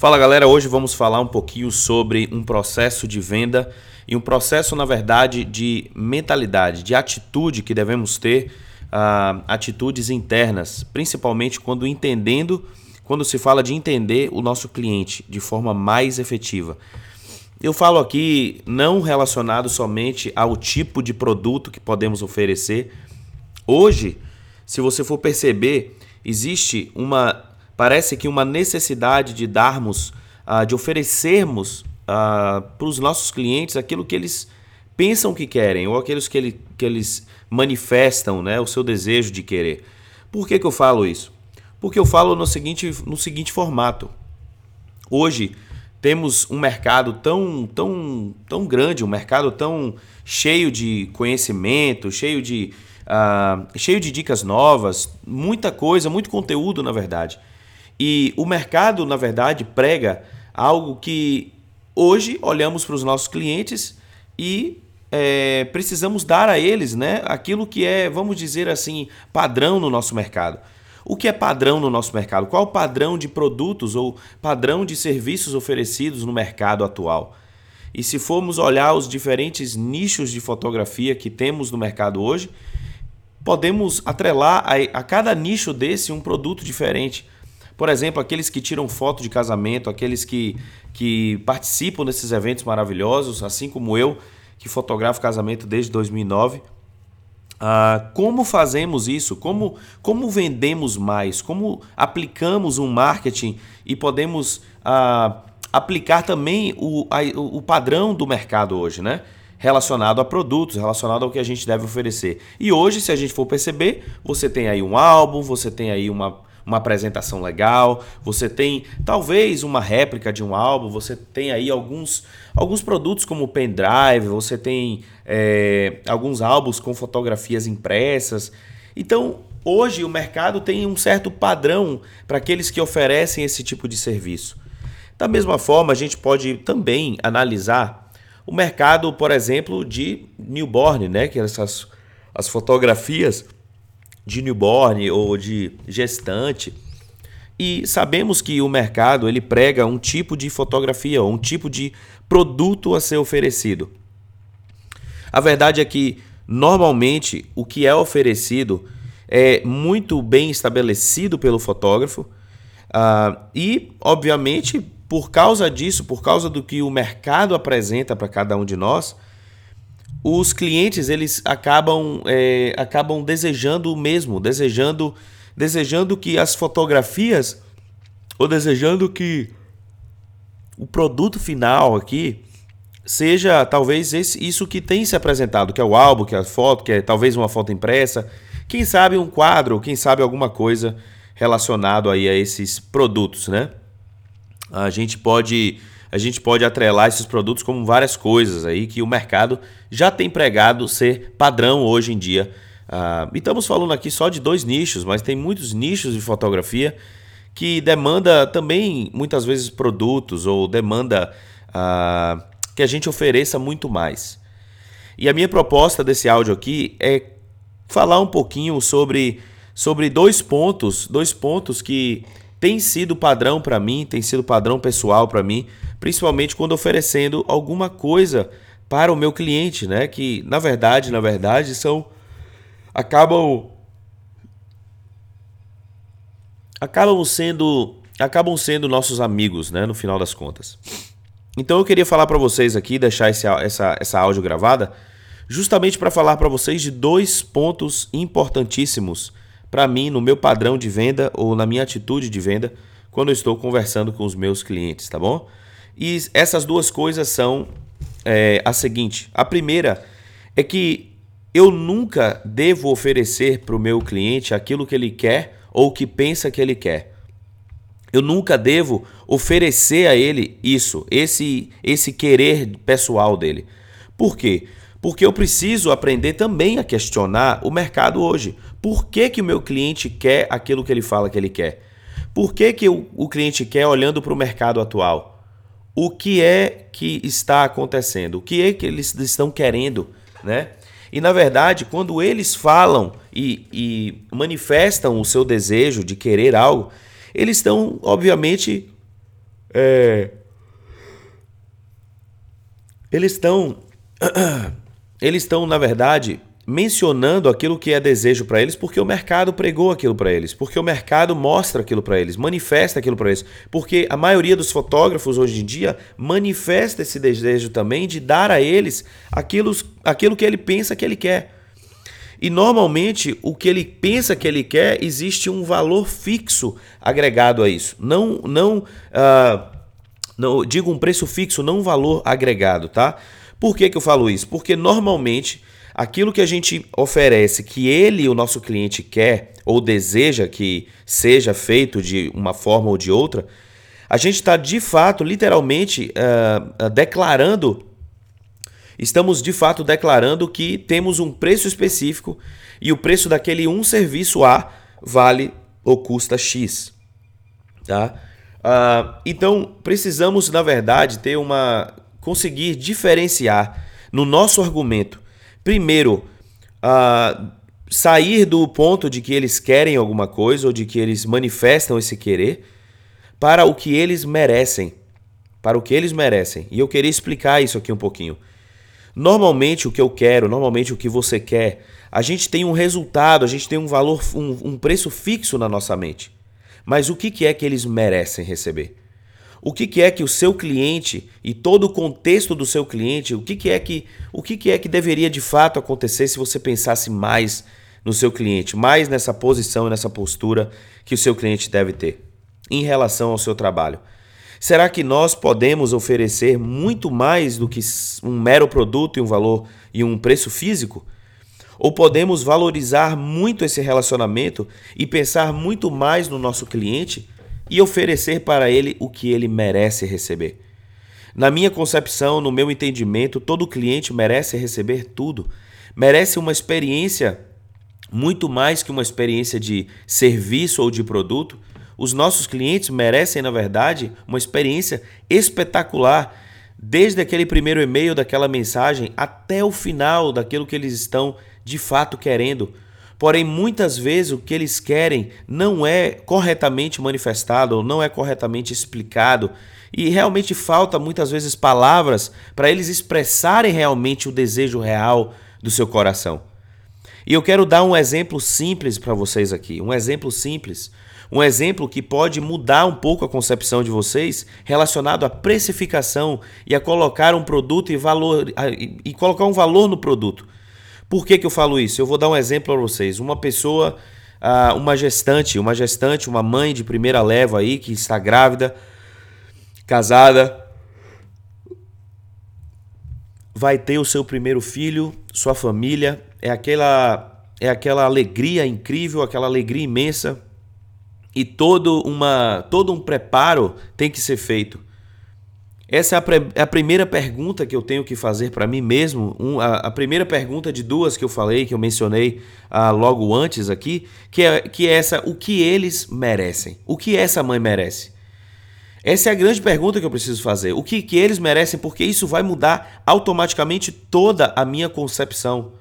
Fala galera, hoje vamos falar um pouquinho sobre um processo de venda e um processo, na verdade, de mentalidade, de atitude que devemos ter, uh, atitudes internas, principalmente quando entendendo, quando se fala de entender o nosso cliente de forma mais efetiva. Eu falo aqui não relacionado somente ao tipo de produto que podemos oferecer. Hoje, se você for perceber, existe uma parece que uma necessidade de darmos, uh, de oferecermos uh, para os nossos clientes aquilo que eles pensam que querem ou aqueles que, ele, que eles manifestam né, o seu desejo de querer. Por que, que eu falo isso? Porque eu falo no seguinte, no seguinte formato. Hoje temos um mercado tão, tão, tão grande, um mercado tão cheio de conhecimento, cheio de, uh, cheio de dicas novas, muita coisa, muito conteúdo, na verdade. E o mercado, na verdade, prega algo que hoje olhamos para os nossos clientes e é, precisamos dar a eles né, aquilo que é, vamos dizer assim, padrão no nosso mercado. O que é padrão no nosso mercado? Qual o padrão de produtos ou padrão de serviços oferecidos no mercado atual? E se formos olhar os diferentes nichos de fotografia que temos no mercado hoje, podemos atrelar a, a cada nicho desse um produto diferente. Por exemplo, aqueles que tiram foto de casamento, aqueles que, que participam desses eventos maravilhosos, assim como eu, que fotografo casamento desde 2009. Ah, como fazemos isso? Como, como vendemos mais? Como aplicamos um marketing e podemos ah, aplicar também o, a, o padrão do mercado hoje, né? Relacionado a produtos, relacionado ao que a gente deve oferecer. E hoje, se a gente for perceber, você tem aí um álbum, você tem aí uma, uma apresentação legal, você tem talvez uma réplica de um álbum, você tem aí alguns, alguns produtos como pendrive, você tem é, alguns álbuns com fotografias impressas. Então, hoje o mercado tem um certo padrão para aqueles que oferecem esse tipo de serviço. Da mesma forma, a gente pode também analisar o mercado, por exemplo, de newborn, né? que essas as fotografias de newborn ou de gestante. E sabemos que o mercado ele prega um tipo de fotografia, um tipo de produto a ser oferecido. A verdade é que normalmente o que é oferecido é muito bem estabelecido pelo fotógrafo uh, e, obviamente, por causa disso, por causa do que o mercado apresenta para cada um de nós, os clientes eles acabam, é, acabam desejando o mesmo, desejando, desejando que as fotografias ou desejando que o produto final aqui seja talvez esse, isso que tem se apresentado, que é o álbum, que é a foto, que é talvez uma foto impressa, quem sabe um quadro, quem sabe alguma coisa relacionado aí a esses produtos, né? A gente pode a gente pode atrelar esses produtos como várias coisas aí que o mercado já tem pregado ser padrão hoje em dia. Uh, e estamos falando aqui só de dois nichos, mas tem muitos nichos de fotografia que demanda também muitas vezes produtos ou demanda uh, que a gente ofereça muito mais. E a minha proposta desse áudio aqui é falar um pouquinho sobre, sobre dois pontos, dois pontos que tem sido padrão para mim, tem sido padrão pessoal para mim, principalmente quando oferecendo alguma coisa para o meu cliente, né? Que na verdade, na verdade, são acabam acabam sendo acabam sendo nossos amigos, né? No final das contas. Então eu queria falar para vocês aqui, deixar esse, essa essa áudio gravada, justamente para falar para vocês de dois pontos importantíssimos para mim no meu padrão de venda ou na minha atitude de venda quando eu estou conversando com os meus clientes, tá bom? E essas duas coisas são é, a seguinte: a primeira é que eu nunca devo oferecer para o meu cliente aquilo que ele quer ou que pensa que ele quer. Eu nunca devo oferecer a ele isso, esse esse querer pessoal dele. Por quê? Porque eu preciso aprender também a questionar o mercado hoje. Por que, que o meu cliente quer aquilo que ele fala que ele quer? Por que, que o, o cliente quer olhando para o mercado atual? O que é que está acontecendo? O que é que eles estão querendo? Né? E na verdade, quando eles falam e, e manifestam o seu desejo de querer algo, eles estão, obviamente, É, eles estão. Eles estão, na verdade, mencionando aquilo que é desejo para eles, porque o mercado pregou aquilo para eles, porque o mercado mostra aquilo para eles, manifesta aquilo para eles, porque a maioria dos fotógrafos hoje em dia manifesta esse desejo também de dar a eles aquilo, aquilo que ele pensa que ele quer. E normalmente o que ele pensa que ele quer existe um valor fixo agregado a isso, não não uh, não digo um preço fixo, não um valor agregado, tá? Por que, que eu falo isso? Porque normalmente aquilo que a gente oferece, que ele, o nosso cliente, quer ou deseja que seja feito de uma forma ou de outra, a gente está de fato, literalmente, uh, uh, declarando, estamos de fato declarando que temos um preço específico e o preço daquele um serviço A vale ou custa X. Tá? Uh, então, precisamos, na verdade, ter uma. conseguir diferenciar no nosso argumento primeiro, uh, sair do ponto de que eles querem alguma coisa ou de que eles manifestam esse querer para o que eles merecem. Para o que eles merecem. E eu queria explicar isso aqui um pouquinho. Normalmente o que eu quero, normalmente o que você quer, a gente tem um resultado, a gente tem um valor, um, um preço fixo na nossa mente. Mas o que, que é que eles merecem receber? O que, que é que o seu cliente e todo o contexto do seu cliente, o que, que é que o que, que é que deveria de fato acontecer se você pensasse mais no seu cliente, mais nessa posição e nessa postura que o seu cliente deve ter em relação ao seu trabalho. Será que nós podemos oferecer muito mais do que um mero produto e um valor e um preço físico? Ou podemos valorizar muito esse relacionamento e pensar muito mais no nosso cliente e oferecer para ele o que ele merece receber. Na minha concepção, no meu entendimento, todo cliente merece receber tudo. Merece uma experiência muito mais que uma experiência de serviço ou de produto. Os nossos clientes merecem, na verdade, uma experiência espetacular, desde aquele primeiro e-mail daquela mensagem até o final daquilo que eles estão de fato querendo Porém, muitas vezes o que eles querem não é corretamente manifestado ou não é corretamente explicado. E realmente falta muitas vezes palavras para eles expressarem realmente o desejo real do seu coração. E eu quero dar um exemplo simples para vocês aqui, um exemplo simples, um exemplo que pode mudar um pouco a concepção de vocês relacionado à precificação e a colocar um produto e valor e colocar um valor no produto. Por que, que eu falo isso? Eu vou dar um exemplo para vocês. Uma pessoa, ah, uma gestante, uma gestante, uma mãe de primeira leva aí que está grávida, casada, vai ter o seu primeiro filho, sua família, é aquela é aquela alegria incrível, aquela alegria imensa e todo uma todo um preparo tem que ser feito. Essa é a, é a, primeira pergunta que eu tenho que fazer para mim mesmo. Um, a, a, primeira pergunta de duas que eu falei, que eu mencionei ah, logo antes aqui, que é, que é essa: o que eles merecem? O que essa mãe merece? Essa é a grande pergunta que eu preciso fazer. O que, que eles merecem? Porque isso vai mudar automaticamente toda a minha concepção.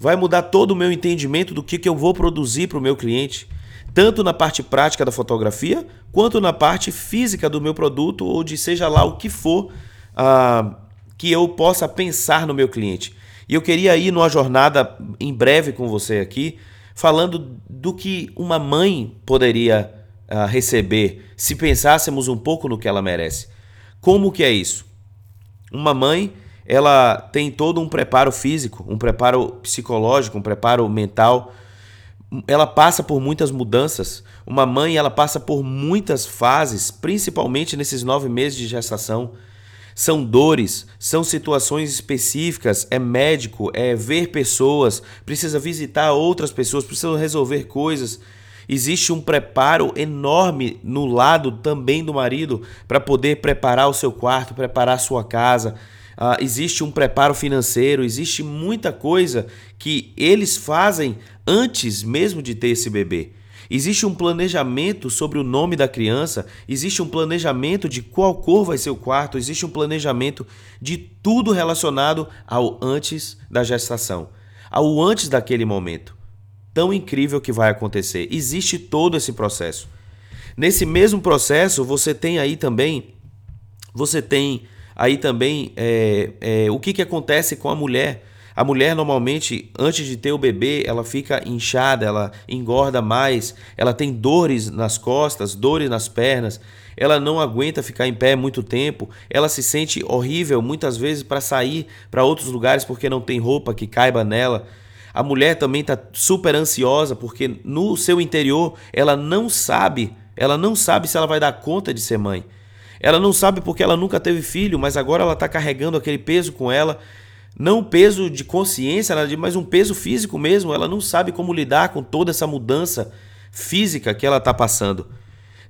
Vai mudar todo o meu entendimento do que, que eu vou produzir para o meu cliente tanto na parte prática da fotografia, quanto na parte física do meu produto, ou de seja lá o que for uh, que eu possa pensar no meu cliente. E eu queria ir numa jornada em breve com você aqui, falando do que uma mãe poderia uh, receber se pensássemos um pouco no que ela merece. Como que é isso? Uma mãe, ela tem todo um preparo físico, um preparo psicológico, um preparo mental, ela passa por muitas mudanças. Uma mãe ela passa por muitas fases, principalmente nesses nove meses de gestação. São dores, são situações específicas, é médico, é ver pessoas, precisa visitar outras pessoas, precisa resolver coisas. Existe um preparo enorme no lado também do marido para poder preparar o seu quarto, preparar a sua casa, Uh, existe um preparo financeiro, existe muita coisa que eles fazem antes mesmo de ter esse bebê. Existe um planejamento sobre o nome da criança, existe um planejamento de qual cor vai ser o quarto, existe um planejamento de tudo relacionado ao antes da gestação, ao antes daquele momento. Tão incrível que vai acontecer. Existe todo esse processo. Nesse mesmo processo, você tem aí também Você tem aí também é, é, o que, que acontece com a mulher. A mulher normalmente, antes de ter o bebê, ela fica inchada, ela engorda mais, ela tem dores nas costas, dores nas pernas, ela não aguenta ficar em pé muito tempo, ela se sente horrível muitas vezes para sair para outros lugares porque não tem roupa que caiba nela. A mulher também está super ansiosa porque no seu interior ela não sabe, ela não sabe se ela vai dar conta de ser mãe. Ela não sabe porque ela nunca teve filho, mas agora ela está carregando aquele peso com ela não peso de consciência, mas um peso físico mesmo. Ela não sabe como lidar com toda essa mudança física que ela está passando.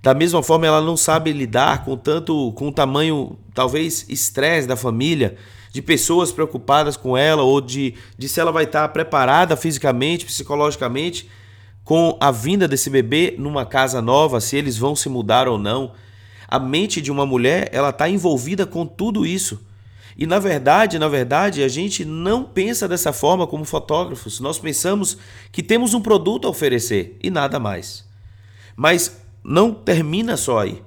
Da mesma forma, ela não sabe lidar com tanto, com o tamanho, talvez, estresse da família, de pessoas preocupadas com ela, ou de, de se ela vai estar preparada fisicamente, psicologicamente, com a vinda desse bebê numa casa nova, se eles vão se mudar ou não. A mente de uma mulher, ela está envolvida com tudo isso. E na verdade, na verdade, a gente não pensa dessa forma como fotógrafos. Nós pensamos que temos um produto a oferecer e nada mais. Mas não termina só aí.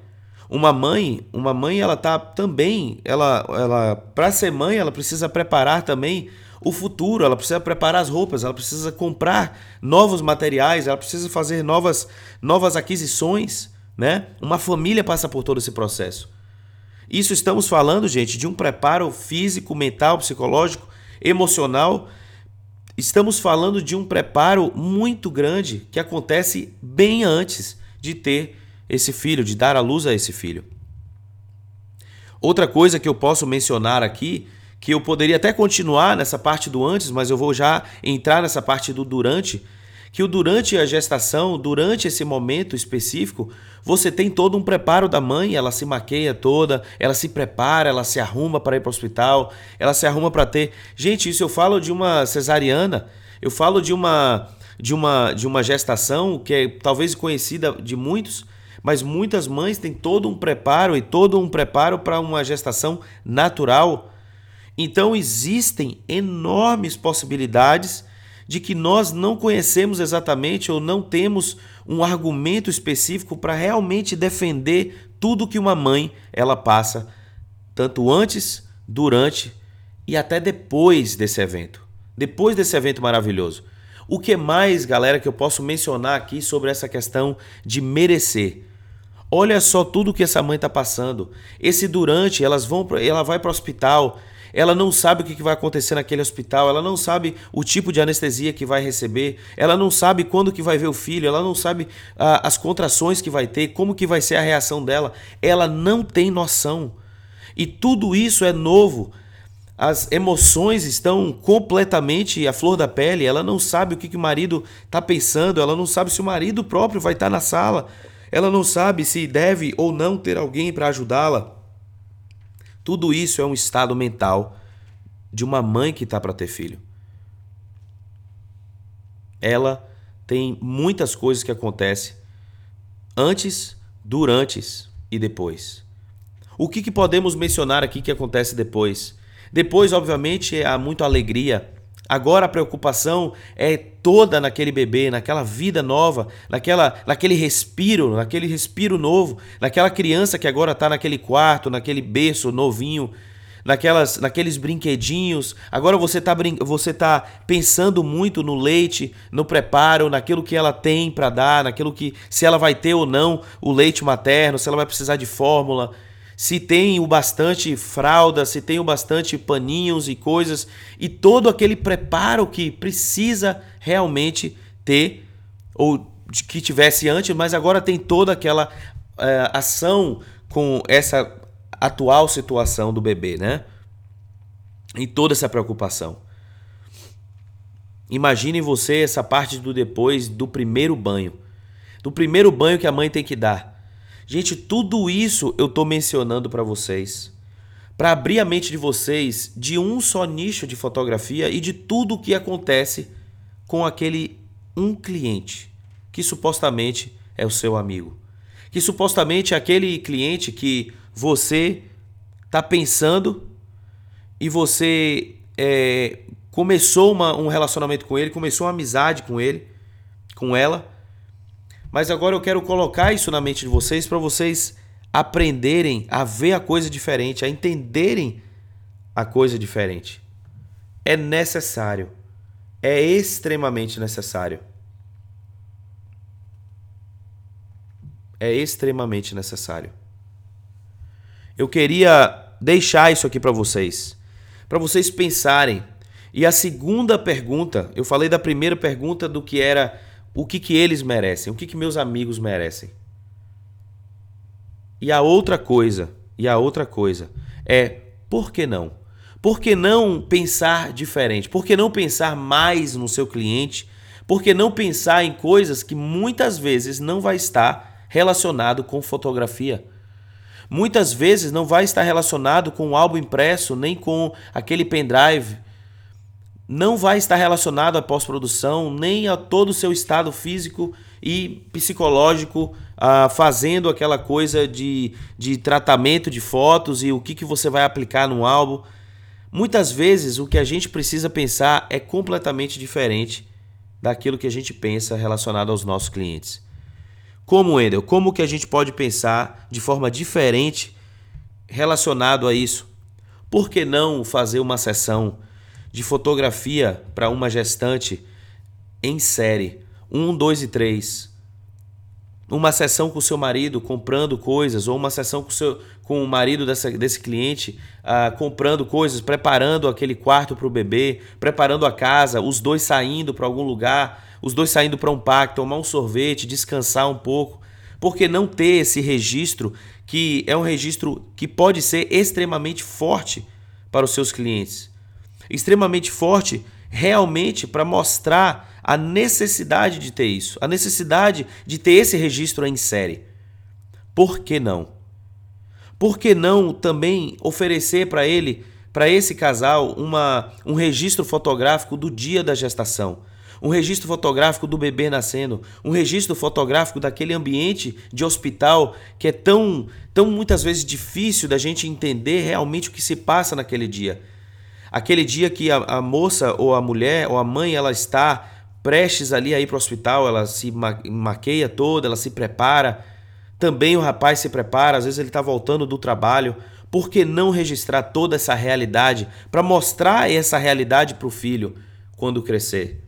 Uma mãe, uma mãe, ela tá também, ela, ela para ser mãe, ela precisa preparar também o futuro, ela precisa preparar as roupas, ela precisa comprar novos materiais, ela precisa fazer novas novas aquisições, né? Uma família passa por todo esse processo. Isso estamos falando, gente, de um preparo físico, mental, psicológico, emocional. Estamos falando de um preparo muito grande que acontece bem antes de ter esse filho, de dar a luz a esse filho. Outra coisa que eu posso mencionar aqui, que eu poderia até continuar nessa parte do antes, mas eu vou já entrar nessa parte do durante, que durante a gestação, durante esse momento específico, você tem todo um preparo da mãe, ela se maqueia toda, ela se prepara, ela se arruma para ir para o hospital, ela se arruma para ter. Gente, isso eu falo de uma cesariana, eu falo de uma de uma de uma gestação que é talvez conhecida de muitos, mas muitas mães têm todo um preparo e todo um preparo para uma gestação natural. Então existem enormes possibilidades de que nós não conhecemos exatamente ou não temos um argumento específico para realmente defender tudo que uma mãe ela passa, tanto antes, durante e até depois desse evento. Depois desse evento maravilhoso. O que mais, galera, que eu posso mencionar aqui sobre essa questão de merecer? Olha só tudo que essa mãe está passando. Esse durante, elas vão, ela vai para o hospital, ela não sabe o que vai acontecer naquele hospital, ela não sabe o tipo de anestesia que vai receber, ela não sabe quando que vai ver o filho, ela não sabe ah, as contrações que vai ter, como que vai ser a reação dela, ela não tem noção. E tudo isso é novo. As emoções estão completamente à flor da pele, ela não sabe o que, que o marido está pensando, ela não sabe se o marido próprio vai estar tá na sala, ela não sabe se deve ou não ter alguém para ajudá-la. Tudo isso é um estado mental de uma mãe que está para ter filho. Ela tem muitas coisas que acontecem antes, durante e depois. O que, que podemos mencionar aqui que acontece depois? Depois, obviamente, há muita alegria, Agora a preocupação é toda naquele bebê, naquela vida nova, naquela, naquele respiro, naquele respiro novo, naquela criança que agora está naquele quarto, naquele berço novinho, naquelas, naqueles brinquedinhos. Agora você está você tá pensando muito no leite, no preparo, naquilo que ela tem para dar, naquilo que se ela vai ter ou não o leite materno, se ela vai precisar de fórmula se tem o bastante fralda, se tem o bastante paninhos e coisas, e todo aquele preparo que precisa realmente ter, ou que tivesse antes, mas agora tem toda aquela é, ação com essa atual situação do bebê, né? E toda essa preocupação. Imagine você essa parte do depois do primeiro banho. Do primeiro banho que a mãe tem que dar Gente, tudo isso eu estou mencionando para vocês, para abrir a mente de vocês de um só nicho de fotografia e de tudo o que acontece com aquele um cliente que supostamente é o seu amigo, que supostamente é aquele cliente que você está pensando e você é, começou uma, um relacionamento com ele, começou uma amizade com ele, com ela mas agora eu quero colocar isso na mente de vocês para vocês aprenderem a ver a coisa diferente, a entenderem a coisa diferente. É necessário. É extremamente necessário. É extremamente necessário. Eu queria deixar isso aqui para vocês, para vocês pensarem. E a segunda pergunta, eu falei da primeira pergunta do que era o que, que eles merecem, o que, que meus amigos merecem. E a outra coisa, e a outra coisa é por que não? Por que não pensar diferente? Por que não pensar mais no seu cliente? Por que não pensar em coisas que muitas vezes não vai estar relacionado com fotografia? Muitas vezes não vai estar relacionado com o álbum impresso, nem com aquele pendrive. Não vai estar relacionado à pós-produção, nem a todo o seu estado físico e psicológico, ah, fazendo aquela coisa de, de tratamento de fotos e o que, que você vai aplicar no álbum. Muitas vezes o que a gente precisa pensar é completamente diferente daquilo que a gente pensa relacionado aos nossos clientes. Como, Wendel, como que a gente pode pensar de forma diferente relacionado a isso? Por que não fazer uma sessão de fotografia para uma gestante em série? 1, 2 e 3. Uma sessão com o seu marido comprando coisas, ou uma sessão com, seu, com o marido dessa, desse cliente uh, comprando coisas, preparando aquele quarto para o bebê, preparando a casa, os dois saindo para algum lugar os dois saindo para um parque, tomar um sorvete, descansar um pouco. Por que não ter esse registro que é um registro que pode ser extremamente forte para os seus clientes? Extremamente forte realmente para mostrar a necessidade de ter isso, a necessidade de ter esse registro em série. Por que não? Por que não também oferecer para ele, para esse casal, uma, um registro fotográfico do dia da gestação? um registro fotográfico do bebê nascendo, um registro fotográfico daquele ambiente de hospital que é tão, tão muitas vezes difícil da gente entender realmente o que se passa naquele dia. Aquele dia que a, a moça ou a mulher ou a mãe ela está prestes ali a ir para o hospital, ela se maqueia toda, ela se prepara. Também o rapaz se prepara, às vezes ele está voltando do trabalho. Por que não registrar toda essa realidade para mostrar essa realidade para o filho quando crescer?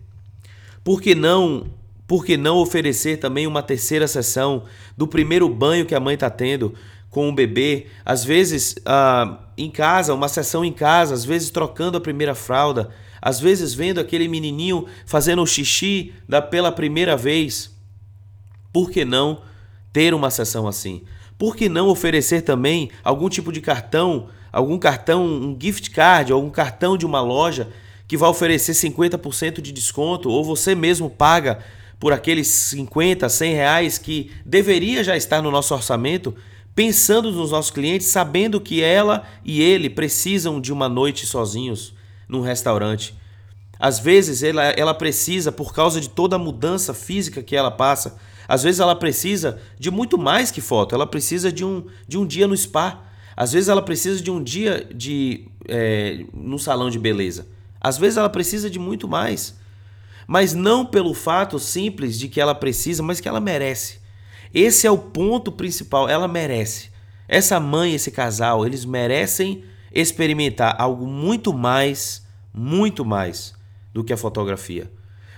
Por que não, por que não oferecer também uma terceira sessão do primeiro banho que a mãe está tendo com o bebê? Às vezes ah, em casa, uma sessão em casa, às vezes trocando a primeira fralda, às vezes vendo aquele menininho fazendo o xixi da, pela primeira vez. Por que não ter uma sessão assim? Por que não oferecer também algum tipo de cartão, algum cartão, um gift card, algum cartão de uma loja que vai oferecer 50% de desconto, ou você mesmo paga por aqueles 50, 100 reais que deveria já estar no nosso orçamento, pensando nos nossos clientes, sabendo que ela e ele precisam de uma noite sozinhos num restaurante. Às vezes ela, ela precisa, por causa de toda a mudança física que ela passa, às vezes ela precisa de muito mais que foto, ela precisa de um, de um dia no spa. Às vezes ela precisa de um dia de é, no salão de beleza. Às vezes ela precisa de muito mais. Mas não pelo fato simples de que ela precisa, mas que ela merece. Esse é o ponto principal, ela merece. Essa mãe, esse casal, eles merecem experimentar algo muito mais, muito mais do que a fotografia.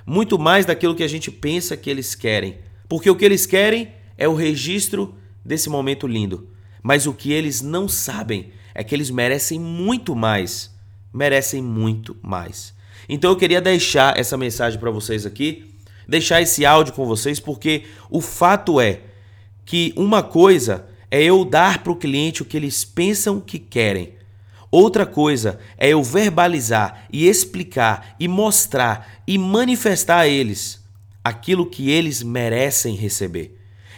Muito mais daquilo que a gente pensa que eles querem. Porque o que eles querem é o registro desse momento lindo. Mas o que eles não sabem é que eles merecem muito mais merecem muito mais. Então eu queria deixar essa mensagem para vocês aqui, deixar esse áudio com vocês, porque o fato é que uma coisa é eu dar para o cliente o que eles pensam que querem. Outra coisa é eu verbalizar e explicar e mostrar e manifestar a eles aquilo que eles merecem receber.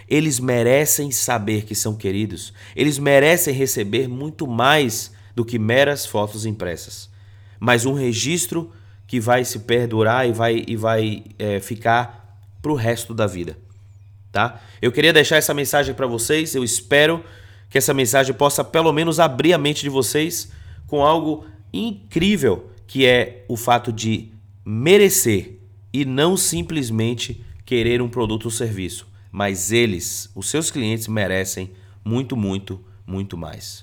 Eles merecem saber que são queridos. Eles merecem receber muito mais do que meras fotos impressas, mas um registro que vai se perdurar e vai, e vai é, ficar para o resto da vida. Tá? Eu queria deixar essa mensagem para vocês. Eu espero que essa mensagem possa pelo menos abrir a mente de vocês com algo incrível que é o fato de merecer e não simplesmente querer um produto ou serviço, mas eles, os seus clientes, merecem muito, muito, muito mais.